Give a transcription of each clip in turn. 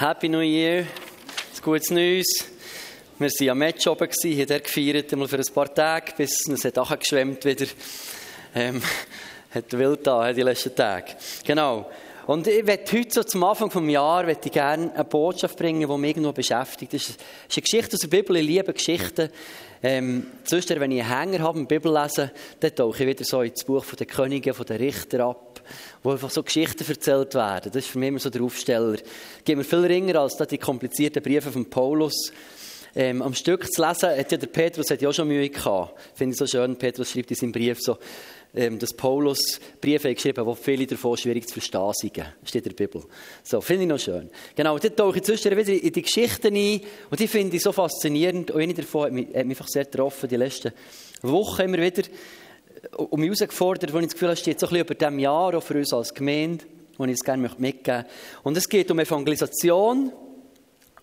Happy New Year, ein gutes Neues. Wir waren am Match oben, haben dort gefeiert, einmal für ein paar Tage, bis es hat auch geschwemmt wieder. Ähm, hat wild da, die letzten Tage. Genau. Und ich möchte heute so zum Anfang des Jahres gerne eine Botschaft bringen, die mich irgendwo beschäftigt. Das ist eine Geschichte aus der Bibel, ich liebe Geschichten. Ähm, sonst, wenn ich einen Hänger habe, Bibel lese, dann tauche ich wieder so ins Buch der Könige, der Richter ab, wo einfach so Geschichten erzählt werden. Das ist für mich immer so der Aufsteller. Geht mir viel ringer als die komplizierten Briefe von Paulus. Ähm, am Stück zu lesen, hat ja der Petrus hat ja auch schon Mühe gehabt. Finde ich so schön. Petrus schreibt in seinem Brief so, ähm, dass Paulus Briefe geschrieben hat, wo viele davon schwierig zu verstehen sind. Steht in der Bibel. So, finde ich noch schön. Genau, dort tauche ich zwischendurch wieder in die Geschichten ein und die finde ich so faszinierend. Und eine davon hat mich, hat mich einfach sehr getroffen, die letzten Wochen immer wieder und mich herausgefordert, wo ich das Gefühl habe, steht so ein über diesem Jahr auch für uns als Gemeinde, wo ich es gerne mitgeben möchte. Und es geht um Evangelisation,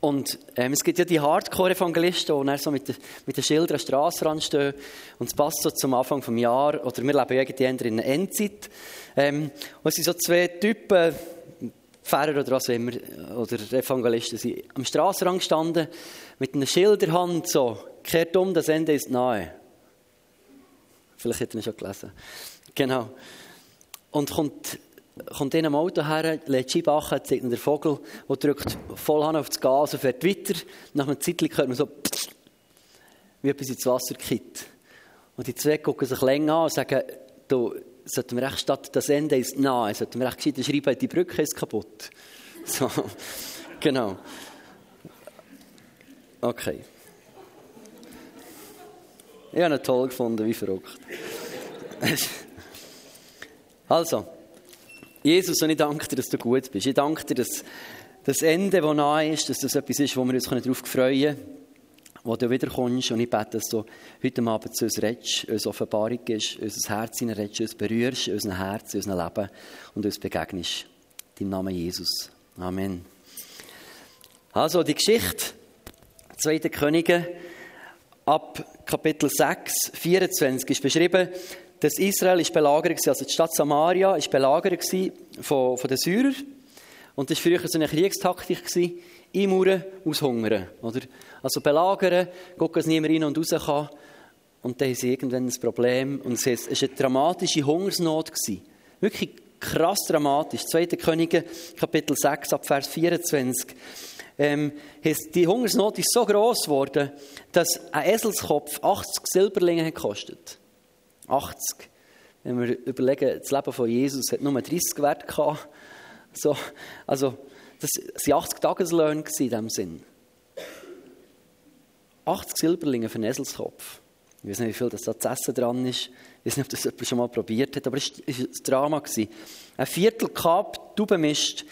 und ähm, es gibt ja die Hardcore-Evangelisten, die dann so mit, den, mit den Schildern am Strassenrand stehen. Und es passt so zum Anfang des Jahres. Oder wir leben ja irgendwie in einer Endzeit. Ähm, und es sind so zwei Typen, Pfarrer oder was immer, oder Evangelisten, sind am Strassenrand gestanden, mit einer Schilderhand so, kehrt um, das Ende ist nahe. Vielleicht hat er ihn schon gelesen. Genau. Und kommt kommt in einem Auto her, lädt Scheibe an, zeigt der Vogel und drückt voll Hand auf das Gas und fährt weiter. Nach einem Zeitlich hört man so, wie etwas ins Wasser kippt. Und die zwei gucken sich länger an und sagen, du, sollten wir echt statt das Ende ist nahe, sollten wir echt gescheit schreiben, die Brücke ist kaputt. So, genau. Okay. Ich habe ihn toll gefunden, wie verrückt. Also, Jesus, und ich danke dir, dass du gut bist. Ich danke dir, dass das Ende, das nahe ist, dass das etwas ist, wo wir uns darauf freuen können, wo du wiederkommst. Und ich bete, dass du heute Abend zu uns redest, uns Offenbarung gibst, unser Herz redest, uns berührst, unser Herz, unser Leben und uns begegnest. Im Namen Jesus. Amen. Also, die Geschichte, Zweite Könige, ab Kapitel 6, 24 ist beschrieben, dass Israel ist belagert war, also die Stadt Samaria ist belagert von, von den Syrern. Und das war früher so eine Kriegstaktik, einmauern, aushungern. Oder? Also belagern, gucken, dass niemand rein und raus kann. Und dann haben sie irgendwann ein Problem. Und es war eine dramatische Hungersnot. Wirklich krass dramatisch. 2. Könige, Kapitel 6, ab Vers 24. Ähm, die Hungersnot ist so groß geworden, dass ein Eselskopf 80 Silberlinge gekostet 80. Wenn wir überlegen, das Leben von Jesus hat nur 30 Wert gehabt. So, also, das waren 80 Tageslöhne in diesem Sinn. 80 Silberlinge für einen Eselskopf. Ich weiß nicht, wie viel das da zu essen dran ist. Ich weiß nicht, ob das jemand schon mal probiert hat, aber es war ein Drama. Ein Viertel Kap Taubenmist.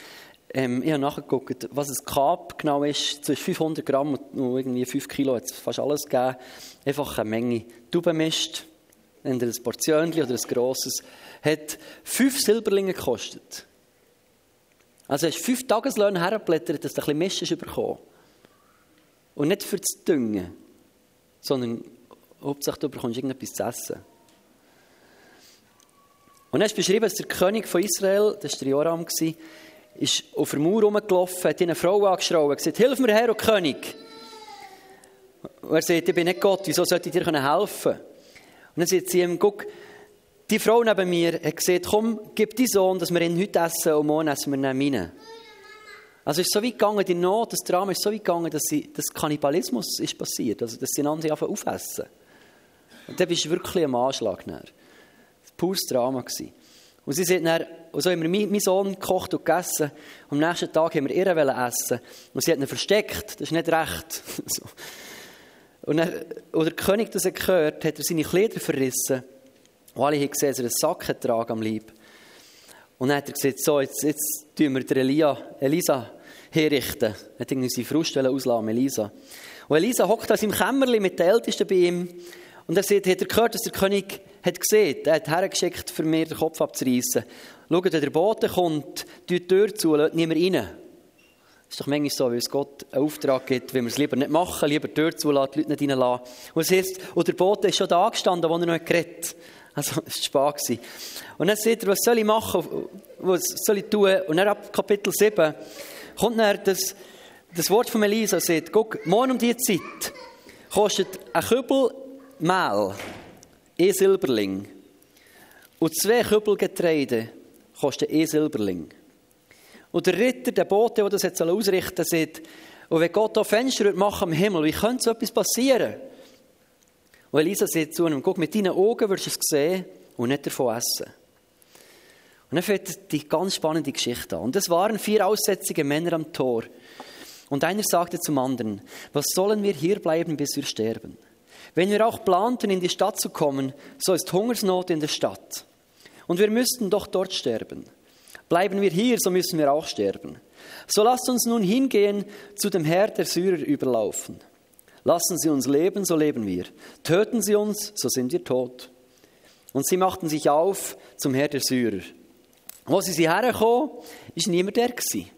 Ähm, ich habe nachgeguckt, was ein Kap genau ist. Zwischen 500 Gramm und irgendwie 5 Kilo hat es fast alles gegeben. Einfach eine Menge Taubenmist entweder ein Portionchen oder ein grosses, hat fünf Silberlinge gekostet. Also hast du fünf Tageslöhne hergeblättert, dass du ein bisschen Mist hast bekommen. Und nicht für das Düngen, sondern hauptsächlich du bekommst irgendetwas zu essen. Und dann ist beschrieben, dass der König von Israel, das war der Joram, ist auf der Mauer rumgelaufen, hat eine Frau angeschrien und gesagt, hilf mir Herr, o König. Und er sagt, ich bin nicht Gott, wieso sollte ich dir helfen können? Und dann sagt sie ihm, guck, die Frau neben mir hat gesagt, komm, gib deinen Sohn, dass wir ihn heute essen und morgen essen wir ihn rein. Also ist so weit gegangen, die Not, das Drama ist so weit gegangen, dass, sie, dass Kannibalismus ist passiert, also dass sie einander einfach aufessen. Und da bist du wirklich am Anschlag. Dann. Das war pures Drama. Und sie sagt dann, und so haben wir meinen Sohn gekocht und gegessen. Und am nächsten Tag haben wir ihr essen. Und sie hat ihn versteckt. Das ist nicht recht. so. Und dann, als der König das gehört hat er seine Kleider verrissen. Und alle haben gesehen, dass er einen Sack getragen am Leib. Und dann hat er gesagt, so, jetzt, jetzt tun wir Elia, Elisa herrichten. Er hat irgendwie seine Frust auslassen, Elisa. Und Elisa hockt an seinem Kämmerchen mit den Ältesten bei ihm. Und er sagt, hat er gehört, dass der König hat gesehen, er hat hergeschickt, für mir den Kopf abzureißen. Schaut, wenn der Bote kommt, die Tür zu, lässt niemand rein ist doch manchmal so, weil es Gott einen Auftrag gibt, wenn wir es lieber nicht machen, lieber die Tür zulassen, die Leute nicht reinlassen. Und es heißt, und der Bote ist schon da gestanden, wo er noch geredet Also, es war spät. Und dann sagt er, was soll ich machen, was soll ich tun? Und dann ab Kapitel 7 kommt dann, dass das Wort von Elisa sagt, guck, morgen um diese Zeit kostet ein Kübel Mehl ein Silberling und zwei Kübel Getreide kosten ein Silberling. Und der Ritter, der Bote, der das jetzt ausrichten soll, sagt, und wenn Gott da Fenster machen im Himmel, wie könnte so etwas passieren? Und Elisa sagt zu ihm, guck, mit deinen Augen wirst du es sehen und nicht davon essen. Und dann fängt die ganz spannende Geschichte an. Und es waren vier aussätzige Männer am Tor. Und einer sagte zum anderen, was sollen wir hier bleiben, bis wir sterben? Wenn wir auch planten, in die Stadt zu kommen, so ist Hungersnot in der Stadt. Und wir müssten doch dort sterben. Bleiben wir hier, so müssen wir auch sterben. So lasst uns nun hingehen zu dem Herr der Syrer überlaufen. Lassen Sie uns leben, so leben wir. Töten Sie uns, so sind wir tot. Und sie machten sich auf zum Herr der Syrer. Wo sie sie hergekommen, war niemand der. Gewesen.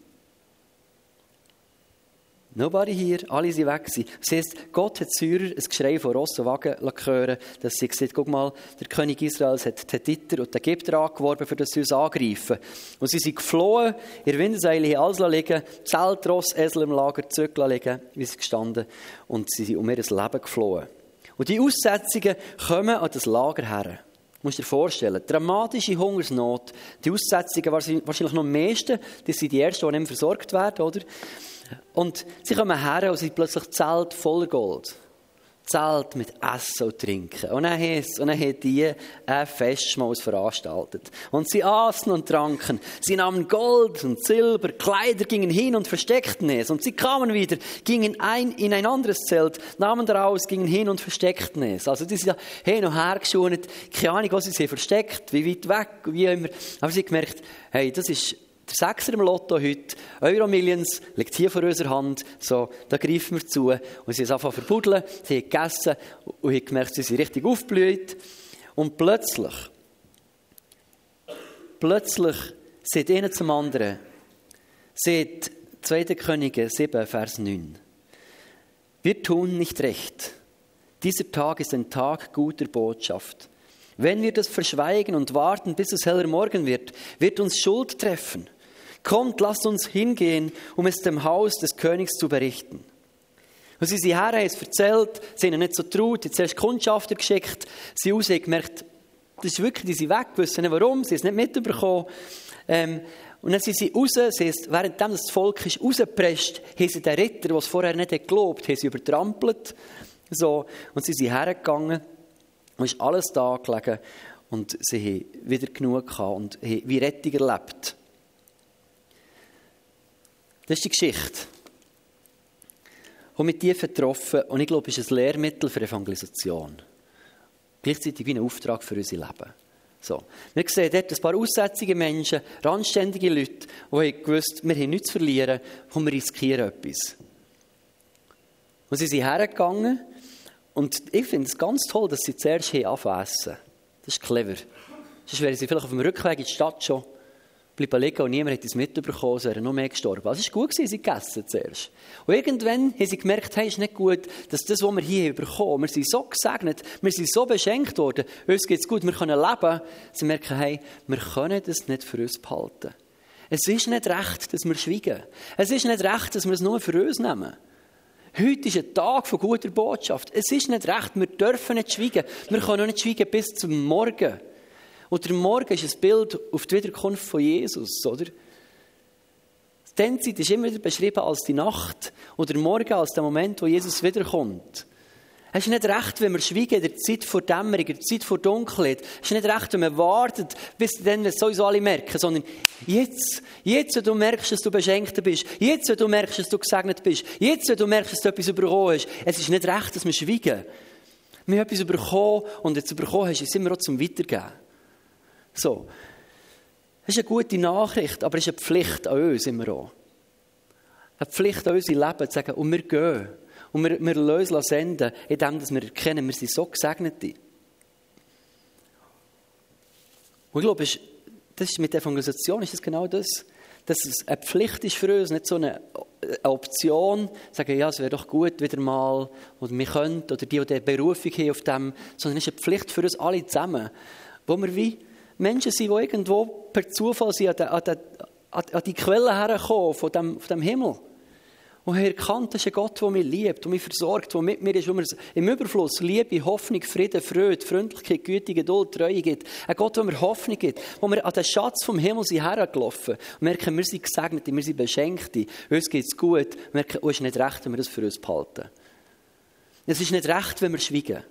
Nobody hier, alle sind weg. Gewesen. Das heisst, Gott hat Syrer ein Geschrei von Ross und Wagen hören dass sie gesagt guck mal, der König Israels hat den Titter und den Ägypter angeworben, für das sie uns angreifen. Und sie sind geflohen, ihr Winterseile haben alles liegen, Zelt, Ross, Esel im Lager, Zügel liegen, wie sie gestanden, und sie sind um ihr Leben geflohen. Und die Aussetzungen kommen an das Lager her. Musst dir vorstellen, dramatische Hungersnot, die Aussetzungen wahrscheinlich noch am meisten, das sind die ersten, die nicht versorgt werden, oder? Und sie kommen her und sind plötzlich Zelt voller Gold. Zelt mit Essen und Trinken. Und dann, heisst, und dann hat die ein Festmahl veranstaltet. Und sie aßen und tranken. Sie nahmen Gold und Silber, Kleider gingen hin und versteckten es. Und sie kamen wieder, gingen ein, in ein anderes Zelt, nahmen daraus, gingen hin und versteckten es. Also die sind hin und her geschont. Keine Ahnung, was sie versteckt, wie weit weg, wie immer. Aber sie haben gemerkt, hey, das ist der Sechser im Lotto heute, Euro Millions, liegt hier vor unserer Hand. So, da greifen wir zu. Und sie haben angefangen verbuddeln, sie haben gegessen und haben gemerkt, sie sind richtig aufgeblüht. Und plötzlich, plötzlich sieht einer zum anderen, sieht 2. Könige 7, Vers 9. Wir tun nicht recht. Dieser Tag ist ein Tag guter Botschaft. Wenn wir das verschweigen und warten, bis es heller Morgen wird, wird uns Schuld treffen. Kommt, lasst uns hingehen, um es dem Haus des Königs zu berichten. Und sie sind her, haben es erzählt, sie sind nicht so traut, jetzt erst Kundschafter geschickt, sie haben gemerkt, das ist wirklich, die sind weg, wissen nicht warum, sie haben es nicht mitbekommen. Ähm, und dann sind sie raus, sie ist, währenddem das Volk ist rausgepresst, haben sie den Ritter, der es vorher nicht geglaubt hat, haben sie übertrampelt. So, und sie sind hergegangen und ist alles da gelegen und sie haben wieder genug gehabt und haben wie Rettung erlebt. Das ist die Geschichte. Und mit dir vertroffen, und ich glaube, es ist ein Lehrmittel für Evangelisation. Gleichzeitig wie ein Auftrag für unser Leben. So. Wir sehen dort ein paar aussätzige Menschen, randständige Leute, die haben gewusst, wir haben nichts zu verlieren und wir riskieren etwas. Und sie sind hergegangen und ich finde es ganz toll, dass sie zuerst anfangen essen. Das ist clever. Sonst wären sie vielleicht auf dem Rückweg in die Stadt schon bleiben liegen und niemand hat es mitbekommen, es wäre noch mehr gestorben. Also es war gut, sie gegessen zuerst. Und irgendwann haben sie gemerkt, hey, es ist nicht gut, dass das, was wir hier bekommen, wir sind so gesegnet, wir sind so beschenkt worden, uns geht es gut, wir können leben. Sie merken, hey, wir können das nicht für uns behalten. Es ist nicht recht, dass wir schweigen. Es ist nicht recht, dass wir es nur für uns nehmen. Heute ist ein Tag von guter Botschaft. Es ist nicht recht, wir dürfen nicht schweigen. Wir können auch nicht schweigen bis zum Morgen. Und der Morgen ist ein Bild auf die Wiederkunft von Jesus, oder? Die Endzeit ist immer wieder beschrieben als die Nacht und der Morgen als der Moment, wo Jesus wiederkommt. Es ist nicht recht, wenn wir schweigen in der Zeit vor Dämmerung, in der Zeit vor Dunkelheit. Es ist nicht recht, wenn man wartet, bis dann es sowieso alle merken, sondern jetzt, jetzt, wenn du merkst, dass du beschenkt bist, jetzt, wenn du merkst, dass du gesegnet bist, jetzt, wenn du merkst, dass du etwas bekommen hast, es ist nicht recht, dass wir schweigen. Wir haben etwas bekommen und jetzt bekommen hast, sind wir auch zum Weitergeben. So. Das ist eine gute Nachricht, aber es ist eine Pflicht an uns immer auch. Eine Pflicht an unser Leben zu sagen, und wir gehen. Und wir, wir lösen senden, indem wir erkennen, wir sind so Gesegnete. Und ich glaube, das ist mit der Evangelisation ist das genau das. Dass es eine Pflicht ist für uns, nicht so eine, Option, sagen, ja, es wäre doch gut, wieder mal, oder wir könnten, oder die, die Berufung haben auf dem, sondern es ist eine Pflicht für uns alle zusammen, wo wir wie Menschen sind, die irgendwo per Zufall sind, an, die, an, an die Quelle herkommen von dem, von dem Himmel. Und haben erkannt, das ist ein Gott, der mich liebt, der mich versorgt, der mit mir ist, der mir im Überfluss Liebe, Hoffnung, Frieden, Freude, Freundlichkeit, Güte, Geduld, Treue gibt. Ein Gott, der mir Hoffnung gibt, wo wir an den Schatz vom Himmel sind hergelaufen und merken, wir sind Gesegnete, wir sind Beschenkte, uns geht es gut, und merken, es ist nicht recht, wenn wir das für uns behalten. Es ist nicht recht, wenn wir schweigen.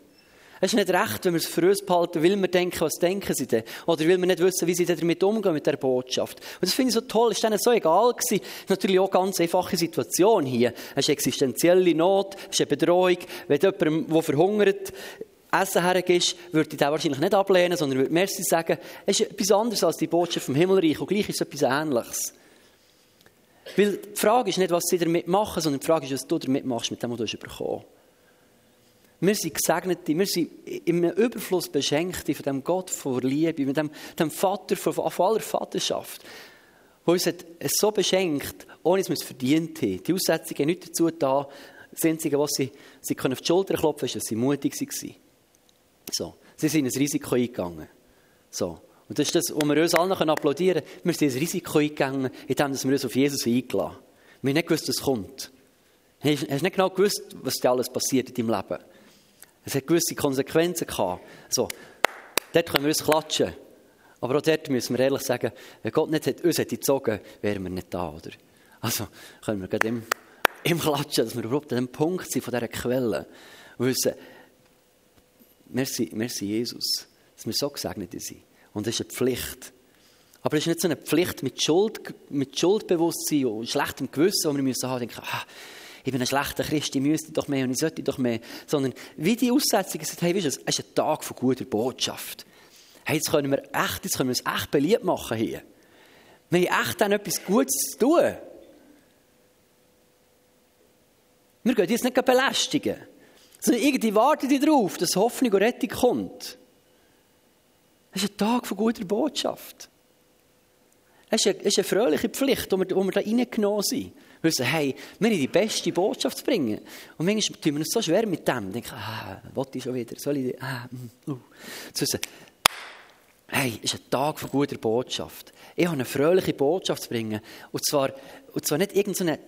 Es ist nicht recht, wenn wir es für uns behalten, weil wir denken, was denken sie denn? Oder weil wir nicht wissen, wie sie damit umgehen mit der Botschaft. Und das finde ich so toll. Es war denen so egal gewesen. Natürlich auch eine ganz einfache Situation hier. Es ist existenzielle Not, es ist eine Bedrohung. Wenn jemand, der verhungert, Essen hergibst, würde ich den wahrscheinlich nicht ablehnen, sondern würde Merci sagen. Es ist etwas anderes als die Botschaft vom Himmelreich. Und gleich ist es etwas Ähnliches. Weil die Frage ist nicht, was sie damit machen, sondern die Frage ist, was du damit machst, mit dem, was du bekommen hast. Wir sind Gesegnete, wir sind im Überfluss Beschenkte von dem Gott von Liebe, mit dem, dem Vater von, von aller Vaterschaft, der uns hat so beschenkt, ohne dass wir es verdient haben. Die Aussetzungen haben nicht dazu da. Das Einzige, was sie, sie können auf die Schulter klopfen ist, dass sie mutig waren. So. Sie sind ein Risiko eingegangen. So. Und das ist das, wo wir uns allen applaudieren können. Wir sind ein Risiko eingegangen, indem wir uns auf Jesus eingeladen haben. Wir haben nicht gewusst, was kommt. Du hast nicht genau gewusst, was dir alles passiert in deinem Leben. Es hat gewisse Konsequenzen gehabt. So, dort können wir uns klatschen. Aber auch dort müssen wir ehrlich sagen, wenn Gott nicht hat, uns hätte gezogen, wären wir nicht da, oder? Also können wir gerade im, im Klatschen, dass wir überhaupt an dem Punkt sind von dieser Quelle. Und wissen, merci, merci Jesus, dass wir so gesegnet sind. Und das ist eine Pflicht. Aber es ist nicht so eine Pflicht mit, Schuld, mit Schuldbewusstsein und schlechtem Gewissen, wo wir müssen haben, denken, ah, ich bin ein schlechter Christ, ich müsste doch mehr und ich sollte doch mehr. Sondern wie die Aussetzung gesagt, hey, weißt du, es ist ein Tag von guter Botschaft. Hey, jetzt können wir echt, jetzt können wir uns echt beliebt machen hier. Wir haben echt dann etwas Gutes zu tun. Wir gehen jetzt nicht belästigen, sondern irgendwie warten die darauf, dass Hoffnung und Rettung kommt. Es ist ein Tag von guter Botschaft. Es ist eine, es ist eine fröhliche Pflicht, wo wir, wo wir da reingenommen sind. Wissen, hey, wir haben die beste Botschaft zu bringen. Und manchmal tun wir uns so schwer mit dem. Denken, ah, was ich schon wieder? Soll ich, ah, mm, uh. Zu wissen, hey, es ist ein Tag von guter Botschaft. Ich habe eine fröhliche Botschaft zu bringen. Und zwar, und zwar nicht irgendeine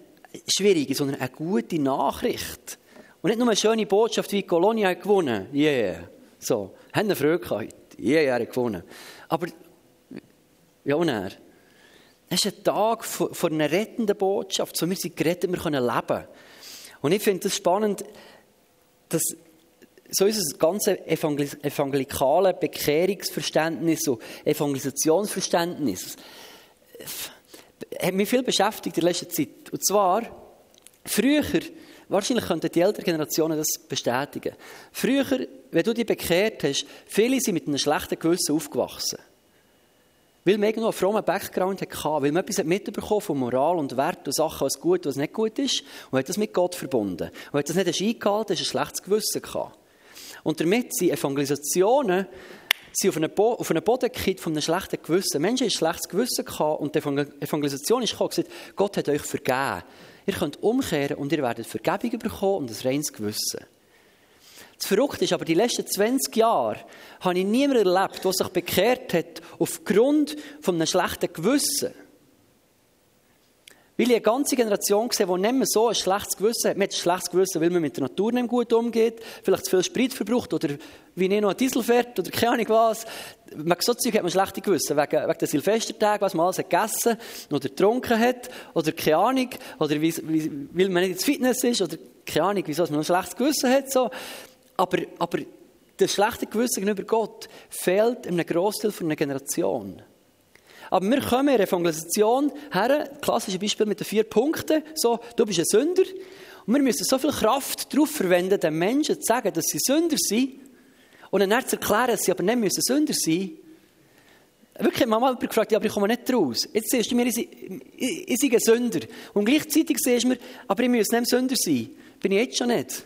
schwierige, sondern eine gute Nachricht. Und nicht nur eine schöne Botschaft wie Colonia hat gewonnen. Yeah. So. Haben eine gehabt. Yeah, er hat gewonnen. Aber, ja, und er. Es ist ein Tag von einer rettenden Botschaft. So, wir sind gerettet, wir können leben. Und ich finde es spannend, dass so unser ganzes evangelikale Bekehrungsverständnis und Evangelisationsverständnis hat mich viel beschäftigt in letzter Zeit. Und zwar, früher, wahrscheinlich könnten die älteren Generationen das bestätigen, früher, wenn du dich bekehrt hast, viele sind mit einem schlechten Gewissen aufgewachsen. Weil man einen frommen Background hatte, weil man etwas mitbekommen von Moral und Wert und Sachen, was gut und was nicht gut ist, und hat das mit Gott verbunden. Und hat das nicht eingehalten, hast ein schlechtes Gewissen gehabt. Und damit sind Evangelisationen sind auf einen, Bo auf Boden gekippt von einem schlechten Gewissen. Menschen haben ein schlechtes Gewissen gehabt und die Evangelisation ist gekommen und gesagt, Gott hat euch vergeben. Ihr könnt umkehren und ihr werdet Vergebung bekommen und ein reines Gewissen. Das Verrückte ist aber, die letzten 20 Jahre habe ich niemanden erlebt, der sich bekehrt hat aufgrund von einem schlechten Gewissen. Weil ich eine ganze Generation gesehen die nicht mehr so ein schlechtes Gewissen hat. Man hat ein schlechtes Gewissen, weil man mit der Natur nicht gut umgeht, vielleicht zu viel Sprit verbraucht oder wie nicht noch ein Diesel fährt oder keine Ahnung was. Man so Zeug hat man schlechte Gewissen, wegen, wegen der Silvestertage, was man alles hat gegessen oder getrunken hat oder keine Ahnung, oder weil man nicht ins Fitness ist oder keine Ahnung, wieso man ein schlechtes Gewissen hat. So. Aber, aber das schlechte Gewissen gegenüber Gott fehlt in einem Großteil von einer Generation. Aber wir kommen in der Evangelisation her, klassisches Beispiel mit den vier Punkten, so, du bist ein Sünder, und wir müssen so viel Kraft darauf verwenden, den Menschen zu sagen, dass sie Sünder sind, und dann zu erklären, dass sie aber nicht müssen Sünder sein Wirklich, ich habe mal gefragt, ja, aber ich komme nicht raus. Jetzt siehst du mir, ich, ich, ich, ein Sünder. Und gleichzeitig siehst du mir, aber ich muss nicht Sünder sein. Bin ich jetzt schon nicht.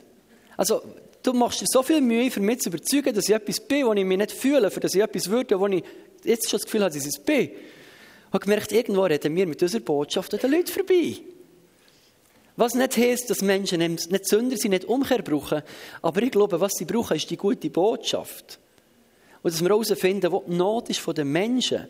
Also, du machst dir so viel Mühe, für mich zu überzeugen, dass ich etwas bin, wo ich mich nicht fühle, für dass ich etwas würde, wo ich jetzt schon das Gefühl habe, dass ich es bin. Ich habe gemerkt, irgendwo reden wir mit unserer Botschaft an den Leuten vorbei. Was nicht heisst, dass Menschen nicht Sünder sind, nicht Umkehr brauchen. Aber ich glaube, was sie brauchen, ist die gute Botschaft. Und dass wir herausfinden, wo die Not ist von den Menschen.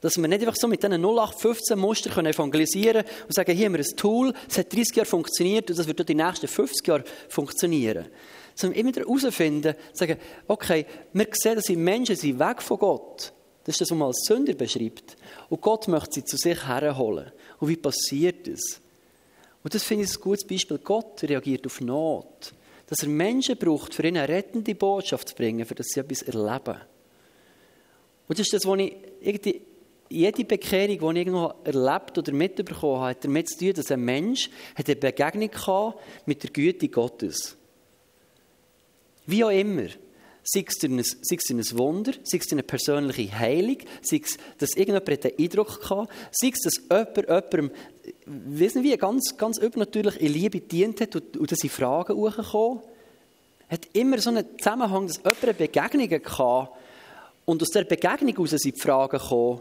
Dass wir nicht einfach so mit diesen 0815 Mustern evangelisieren können und sagen, hier haben wir ein Tool, es hat 30 Jahre funktioniert und das wird auch die nächsten 50 Jahre funktionieren. Sondern immer wieder herausfinden, sagen, okay, wir sehen, dass die Menschen sind weg von Gott. Das ist das, was man als Sünder beschreibt. Und Gott möchte sie zu sich herholen. Und wie passiert das? Und das finde ich ein gutes Beispiel. Gott reagiert auf Not. Dass er Menschen braucht, für ihnen eine rettende Botschaft zu bringen, für das sie etwas erleben. Und das ist das, was ich irgendwie jede Bekehrung, die ich irgendwo erlebt oder mitbekommen habe, hat damit zu tun, dass ein Mensch eine Begegnung hatte mit der Güte Gottes. Wie auch immer. Sei es, ein, sei es ein Wunder, sei es eine persönliche Heilung, sei es, dass irgendjemand einen Eindruck hatte, sei es, dass jemand jemandem, wissen wie, ganz, ganz übernatürlich in Liebe dient hat und, und dass sie Fragen hochgekommen hat immer so einen Zusammenhang, dass jemand eine Begegnung hatte und aus dieser Begegnung heraus sind die Fragen gekommen.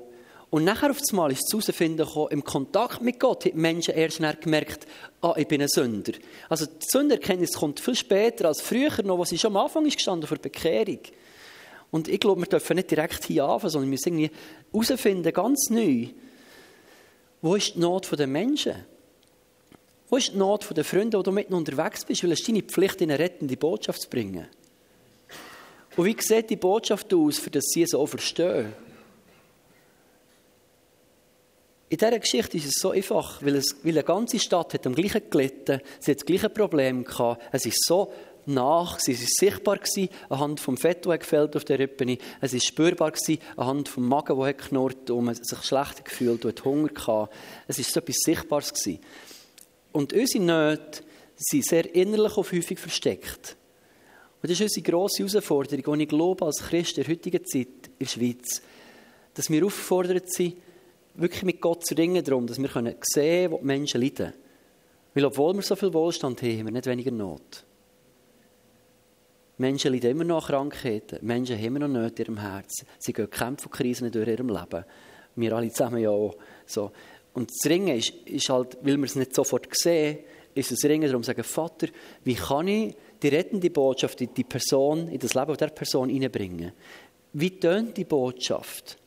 Und nachher auf einmal ist es herausfinden im Kontakt mit Gott haben die Menschen erst gemerkt, ah, ich bin ein Sünder. Also die Sünderkenntnis kommt viel später als früher noch, was ich schon am Anfang ist gestanden vor Bekehrung. Und ich glaube, wir dürfen nicht direkt hier anfangen, sondern wir müssen irgendwie herausfinden, ganz neu, wo ist die Not der Menschen? Wo ist die Not der Freunde, wo du mit unterwegs bist? Weil es ist deine Pflicht, in eine rettende Botschaft zu bringen. Und wie sieht die Botschaft aus, für das sie es auch verstehen? In dieser Geschichte ist es so einfach, weil, es, weil eine ganze Stadt hat am gleichen gelitten, sie hat das gleiche Problem gehabt. Es ist so nach, sie ist sichtbar gewesen, anhand vom Fett, das gefällt auf der Rippen. Es ist spürbar gewesen, anhand vom Magen, der knurrt und man sich schlecht gefühlt und Hunger gehabt. Es ist so etwas Sichtbares gewesen. Und unsere Nöte sind sehr innerlich und häufig versteckt. Und das ist unsere grosse Herausforderung, die ich glaube, als Christ der heutigen Zeit in der Schweiz, dass wir aufgefordert sind, wirklich mit Gott zu ringen darum, dass wir sehen können, wo die Menschen leiden. Weil obwohl wir so viel Wohlstand haben, haben wir nicht weniger Not. Menschen leiden immer noch an Krankheiten. Menschen haben immer noch Nöte in ihrem Herzen. Sie gehen Kämpfe und Krisen durch ihrem Leben. Wir alle zusammen ja auch. So. Und das Ringen ist, ist halt, weil wir es nicht sofort sehen, ist das Ringen darum, zu sagen, Vater, wie kann ich die rettende Botschaft in die Person, in das Leben der Person hineinbringen? Wie tönt die Botschaft?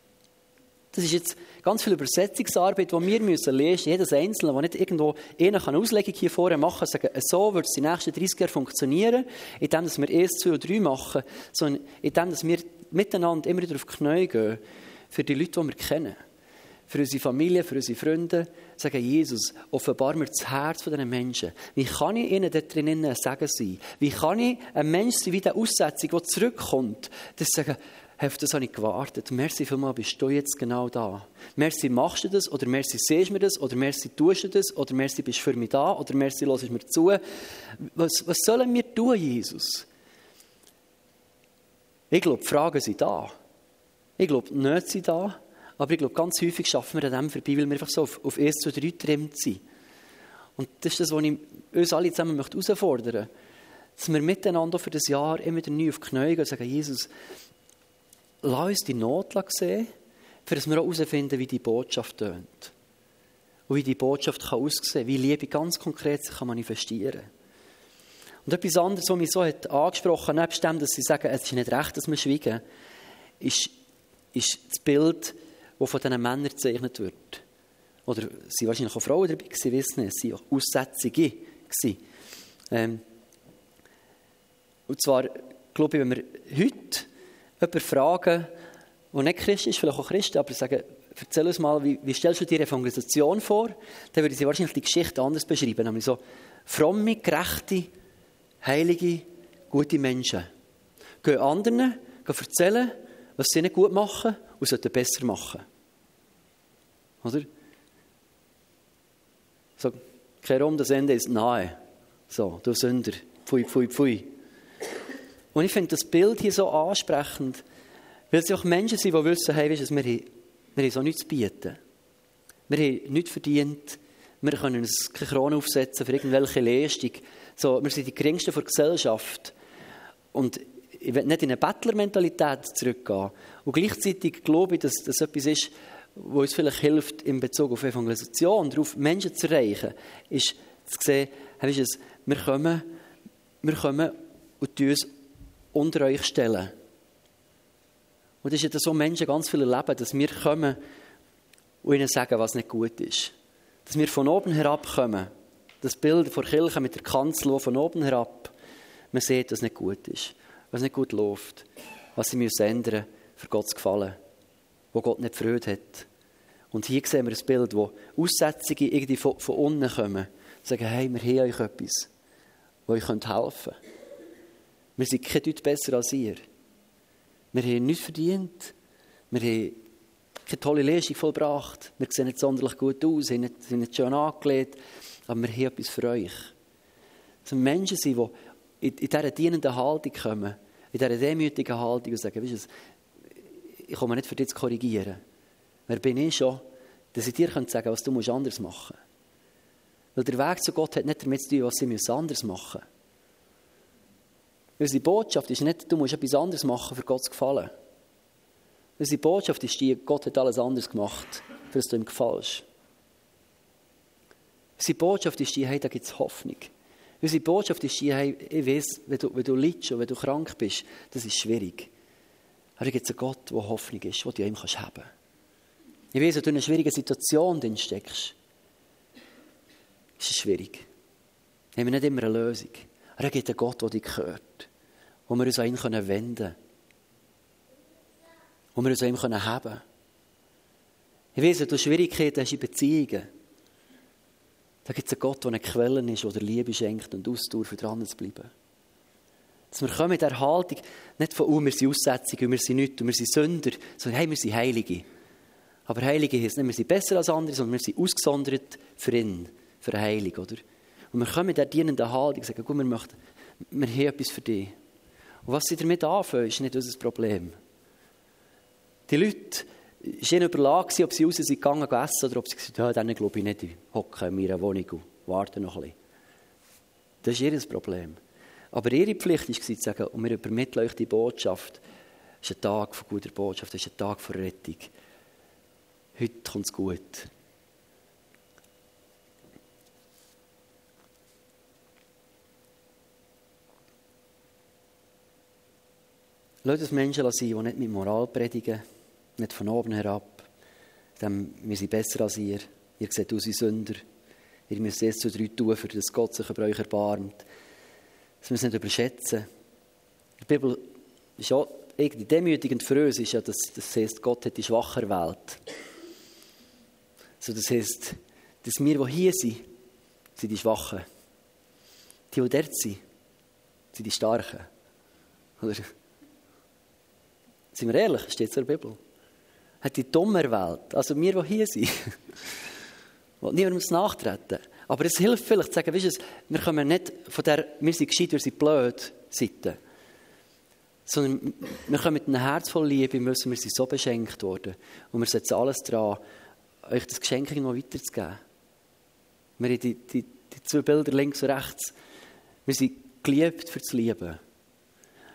Das ist jetzt ganz viel Übersetzungsarbeit, die wir müssen lesen, jedes Einzelne, der nicht irgendwo eine Auslegung hier vorne machen kann, sagen, so wird es die nächsten 30 Jahre funktionieren, indem wir erst zwei oder drei machen, sondern indem wir miteinander immer wieder auf die Knie gehen, für die Leute, die wir kennen. Für unsere Familie, für unsere Freunde, sagen, Jesus, offenbar mir das Herz von diesen Menschen. Wie kann ich ihnen dort drinnen ein Segen sein? Wie kann ich ein Mensch sein, wie der Aussetzung, der zurückkommt, das sagen, auf das habe ich gewartet. Merci vielmals, bist du jetzt genau da. Merci, machst du das? Oder merci, siehst du mir das? Oder merci, tust du das? Oder merci, bist du für mich da? Oder merci, hörst du mir zu? Was, was sollen wir tun, Jesus? Ich glaube, die Fragen sind da. Ich glaube, die Nöte sind da. Aber ich glaube, ganz häufig schaffen wir an dem vorbei, weil wir einfach so auf, auf 1 zu 3 getrimmt sind. Und das ist das, was ich uns alle zusammen herausfordern möchte. Dass wir miteinander für das Jahr immer wieder neu auf die Knie gehen und sagen, Jesus, lass uns die Not sehen, für dass wir auch herausfinden, wie die Botschaft tönt. Und wie die Botschaft kann aussehen wie Liebe ganz konkret sich manifestieren kann. Und etwas anderes, was mich so hat angesprochen hat, nebst dem, dass sie sagen, es ist nicht recht, dass wir schweigen, ist, ist das Bild, das von diesen Männern gezeichnet wird. Oder sie wahrscheinlich auch Frauen dabei, sie wissen es, sie waren auch Aussätzige. Ähm, und zwar, glaube ich, wenn wir heute jemanden fragen, der nicht Christ ist, vielleicht auch Christ, aber sagen, erzähl uns mal, wie, wie stellst du dir Evangelisation vor? Dann würde sie wahrscheinlich die Geschichte anders beschreiben, nämlich so fromme, gerechte, heilige, gute Menschen. Gehen anderen, gehen erzählen, was sie nicht gut machen und sollten besser machen. Oder? So, kehr um, das Ende ist nahe. So, du Sünder. Pfui, pfui, pfui. Und ich finde das Bild hier so ansprechend, weil es auch Menschen sind, die wissen, hey, weißt du, wir, wir haben so nichts zu bieten. Wir haben nichts verdient. Wir können uns keine Krone aufsetzen für irgendwelche Leistung. So, wir sind die geringsten der Gesellschaft. Und ich will nicht in eine Bettlermentalität zurückgehen. Und gleichzeitig glaube ich, dass das etwas ist, was uns vielleicht hilft, in Bezug auf Evangelisation, darauf Menschen zu erreichen, ist zu sehen, weißt du, wir kommen, wir kommen und uns unter euch stellen. Und das ist ja so Menschen ganz viel erleben, dass wir kommen und ihnen sagen, was nicht gut ist. Dass wir von oben herab kommen. Das Bild von Kirche mit der Kanzel von oben herab. Man sieht, was nicht gut ist, was nicht gut läuft, was sie müssen ändern für Gott zu gefallen, wo Gott nicht Freude hat. Und hier sehen wir ein Bild, wo Aussetzungen irgendwie von, von unten kommen. Sagen, hey, wir haben euch etwas, wo euch helfen könnt. Wir sind kein Deut besser als ihr. Wir haben nichts verdient. Wir haben keine tolle Lesung vollbracht. Wir sehen nicht sonderlich gut aus, nicht, sind nicht schön angelegt. Aber wir haben etwas für euch. Es sind Menschen, die in, in dieser dienenden Haltung kommen, in dieser demütigen Haltung und sagen, weißt du, ich komme nicht für dich zu korrigieren. Wer bin ich schon, dass ich dir sagen kann, was du anders machen musst. Weil der Weg zu Gott hat nicht damit zu tun, was sie anders machen müssen. Unsere Botschaft ist nicht, du musst etwas anderes machen, für Gott zu gefallen. Unsere Botschaft ist die, Gott hat alles anders gemacht, für dass du ihm gefällst. Unsere Botschaft ist die, hey, da gibt es Hoffnung. Unsere Botschaft ist die, hey, ich weiß, wenn du, wenn du leidest und wenn du krank bist, das ist schwierig. Aber da gibt es einen Gott, der Hoffnung ist, den du ihm kannst haben Ich weiß, wenn du in einer schwierigen Situation steckst, ist es schwierig. Wir haben nicht immer eine Lösung. Aber er gibt einen Gott, der dich hört wo wir uns an ihn wenden können. Wo wir uns an ihm haben können. Ich weiss, wenn du Schwierigkeiten hast in Beziehungen, da gibt es einen Gott, der eine Quelle ist, der Liebe schenkt und Ausdauer für dran zu bleiben. Dass wir kommen in der Haltung, nicht von, oh, wir sind Aussetzungen, wir sind nichts, wir sind Sünder, sondern hey, wir sind Heilige. Aber Heilige heißt nicht, wir sind besser als andere, sondern wir sind ausgesondert für ihn, für Heilig, oder? Und wir kommen in der dienenden Haltung sagen, gut, wir, möchten, wir haben etwas für dich. Und was sie damit anfangen, ist nicht unser Problem. Die Leute waren überlegen, ob sie raus sind gegangen essen oder ob sie gesagt haben, dann glaube ich nicht, ich hocke in meiner Wohnung und warte noch ein bisschen. Das ist ihr Problem. Aber ihre Pflicht war zu sagen, und wir übermitteln euch die Botschaft. Es ist ein Tag von guter Botschaft, es ist ein Tag von Rettung. Heute kommt es gut. Lasst uns Menschen sein, die nicht mit Moral predigen, nicht von oben herab. Dem, wir sind besser als ihr. Ihr seht aus wie Sünder. Ihr müsst jetzt zu drei tun, für das Gott sich über euch erbarmt. Das müssen wir nicht überschätzen. Die Bibel ist auch irgendwie demütigend für uns, ist ja, dass das heißt, Gott hat die Schwache erwählt. Also das heißt, dass wir, die hier sind, sind die Schwachen. Die, die dort sind, sind die Starken. Oder? Sind wir ehrlich, steht es in der Bibel. Hat die dumme Welt, also wir, die hier sind, will niemandem nachtreten. Aber es hilft vielleicht zu sagen, weißt du, wir kommen nicht von der, wir sind gescheit, wir sind blöd, Seite. Sondern wir kommen mit einem Herz voll Liebe, müssen wir sind so beschenkt worden. Und wir setzen alles daran, euch das Geschenk noch weiterzugeben. Wir haben die, die, die zwei Bilder links und rechts. Wir sind geliebt für das Lieben.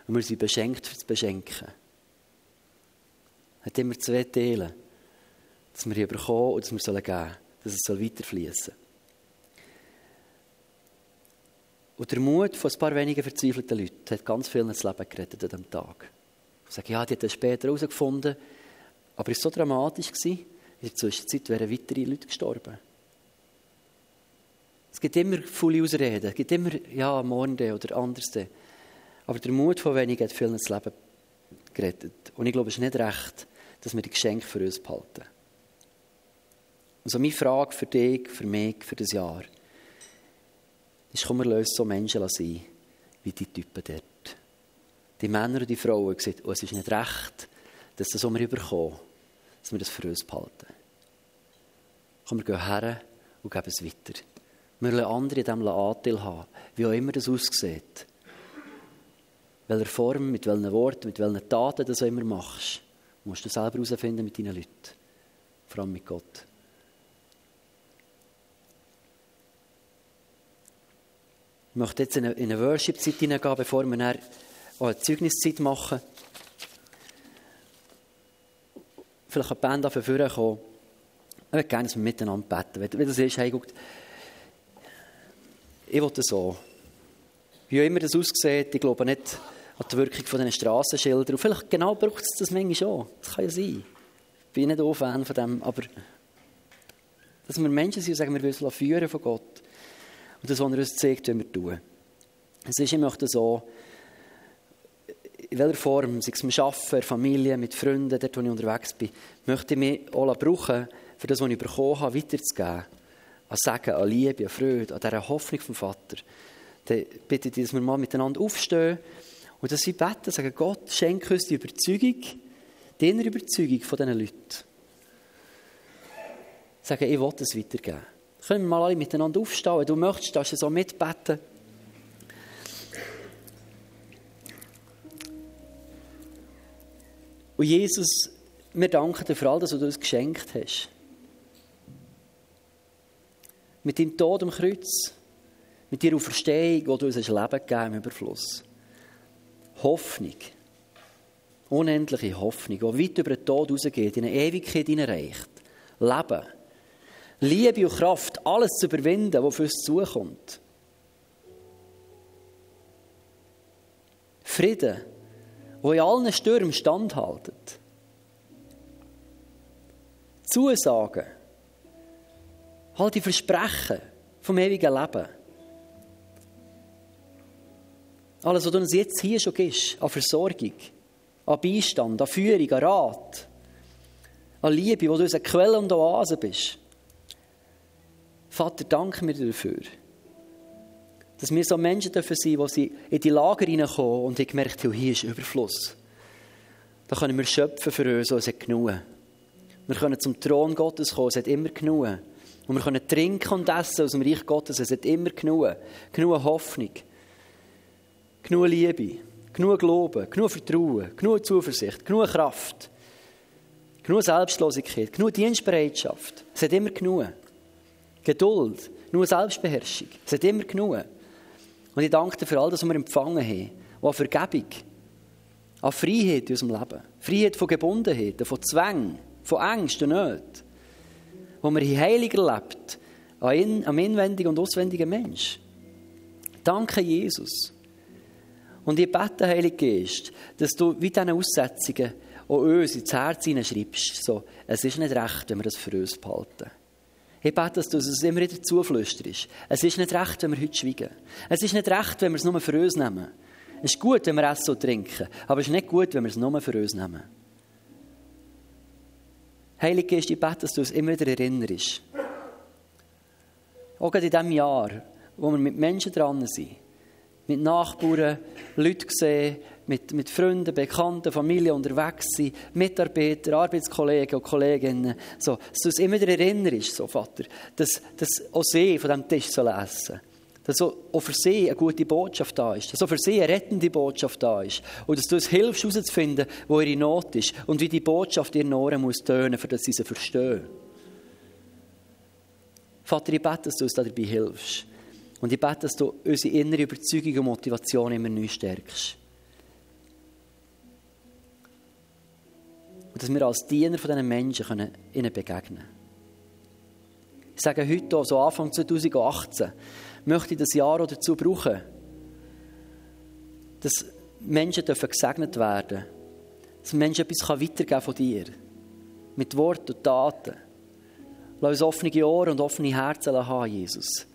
Und wir sind beschenkt für das Beschenken hat immer zwei Teile. Dass wir hier bekommen und dass wir geben sollen. Dass es weiterfließen soll. Und der Mut von ein paar wenigen verzweifelten Leuten hat ganz vielen das Leben gerettet an diesem Tag. Ich sage, ja, die hat das später herausgefunden. Aber es war so dramatisch. In der Zwischenzeit wären weitere Leute gestorben. Es gibt immer viele Ausreden. Es gibt immer, ja, morgen oder anders. Aber der Mut von wenigen hat vielen das Leben gerettet. Und ich glaube, es ist nicht recht, dass wir die Geschenke für uns behalten. Also meine Frage für dich, für mich, für das Jahr ist, komm, wir lösen so Menschen sein, wie die Typen dort. Die Männer und die Frauen sagen, oh, es ist nicht recht, dass das, was wir überkommen, dass wir das für uns behalten. Komm, wir gehen her und geben es weiter. Wir lassen andere in diesem Anteil haben, wie auch immer das aussieht. Welcher Form, mit welchen Worten, mit welchen Taten das auch immer machst. Musst du selber herausfinden mit deinen Leuten. Vor allem mit Gott. Ich möchte jetzt in eine, Worship-Zeit hineingehen, bevor wir dann auch eine Zeugniszeit machen. Vielleicht kann die Band dafür vorkommen. Ich würde gerne, dass wir miteinander beten. Wenn das ist, hey, guckt, ich will das so. Wie auch immer das aussieht, ich glaube nicht, an die Wirkung von diesen Strassenschildern. Und vielleicht genau braucht es das manchmal schon. Das kann ja sein. Ich bin nicht auch Fan von dem, aber Dass wir Menschen sind und sagen, wir wollen führen von Gott. Und das, was er uns zeigt, wenn wir tun. Es ist, ich möchte so, in welcher Form, sei es mit Arbeiten, Familie, mit Freunden, dort, wo ich unterwegs bin, möchte ich mich auch brauchen, für das, was ich bekommen habe, weiterzugeben. An Sagen, an Liebe, an Freude, an dieser Hoffnung vom Vater. Dann bitte ich, dass wir mal miteinander aufstehen und dass wir beten, sagen, Gott, schenke uns die Überzeugung, die innere Überzeugung von diesen Leuten. Sagen, ich will das weitergeben. Können wir mal alle miteinander aufstehen? Wenn du möchtest, darfst du so mitbeten. Und Jesus, wir danken dir für all das, was du uns geschenkt hast. Mit deinem Tod am Kreuz, mit deiner Auferstehung, wo du uns Leben gegeben im Überfluss. Hoffnung. Unendliche Hoffnung, die weit über den Tod rausgeht, in eine Ewigkeit hineinreicht. Leben. Liebe und Kraft, alles zu überwinden, was für uns zukommt. Frieden wo in allen Stürmen standhaltet. Zusagen, all die Versprechen vom ewigen Leben. Alles, was du uns jetzt hier schon gibst, an Versorgung, an Beistand, an Führung, an Rat, an Liebe, wo du eine Quelle und Oase bist. Vater, danke mir dafür. Dass wir so Menschen dürfen sein, die sie in die Lager hineinkommen und ich gemerkt habe, hier ist Überfluss. Da können wir schöpfen für uns und es hat genug. Wir können zum Thron Gottes kommen, es hat immer genug. Und wir können trinken und essen aus dem Reich Gottes, es hat immer genug. Genug Hoffnung, genug Liebe, genug Glauben, genug Vertrauen, genug Zuversicht, genug Kraft, genug Selbstlosigkeit, genug Dienstbereitschaft. Es hat immer genug. Geduld, nur Selbstbeherrschung. Es hat immer genug. Und ich danke dir für all das, was wir empfangen haben. Und an Vergebung, an Freiheit in unserem Leben. Freiheit von Gebundenheiten, von Zwängen, von Ängsten und Nöten. Wo wir in Heilung erlebt, am inwendigen und auswendigen Mensch. Danke, Jesus. Und ich bete, Heilige Geist, dass du wie diesen Aussetzungen auch uns ins Herz hineinschreibst. So, es ist nicht recht, wenn wir das für uns behalten. Ich bete, dass du es immer wieder zuflüsterst. Es ist nicht recht, wenn wir heute schweigen. Es ist nicht recht, wenn wir es nur für uns nehmen. Es ist gut, wenn wir essen und trinken, aber es ist nicht gut, wenn wir es nur für uns nehmen. Heilige Geist, ich bete, dass du es immer wieder erinnerst. Auch gerade in diesem Jahr, wo wir mit Menschen dran sind, mit Nachbarn, Leuten sehen, mit, mit Freunden, Bekannten, Familie unterwegs sein, Mitarbeiter, Arbeitskollegen und Kolleginnen. So, dass du es immer wieder erinnerst, so, Vater, dass, dass auch sie von diesem Tisch sollen essen dass auch für sie eine gute Botschaft da ist, dass auch für sie eine rettende Botschaft da ist und dass du es hilfst herauszufinden, wo ihre Not ist und wie die Botschaft ihren Ohren muss tönen, für dass sie sie verstehen. Vater, ich bete, dass du uns dabei hilfst. Und ich bete, dass du unsere innere Überzeugung und Motivation immer neu stärkst. Und dass wir als Diener von diesen Menschen ihnen begegnen können. Ich sage heute, so Anfang 2018, möchte ich das Jahr auch dazu brauchen, dass Menschen gesegnet werden dürfen. Dass Menschen etwas weitergeben von dir. Mit Wort und Taten. Lass uns offene Ohren und offene Herzen haben, Jesus.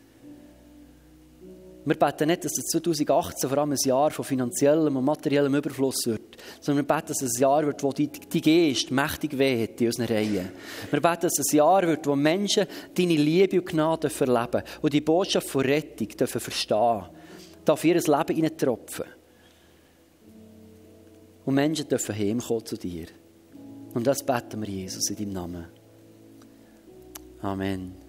Wir beten nicht, dass das 2018 vor allem ein Jahr von finanziellem und materiellem Überfluss wird, sondern wir beten, dass es ein Jahr wird, wo die, die Geist mächtig weht in unseren Reihen. Wir beten, dass es ein Jahr wird, wo Menschen deine Liebe und Gnade verleben und die Botschaft von Rettung dürfen verstehen, darf ihr Leben hineintropfen. Und Menschen dürfen heimkommen zu dir. Und das beten wir, Jesus, in deinem Namen. Amen.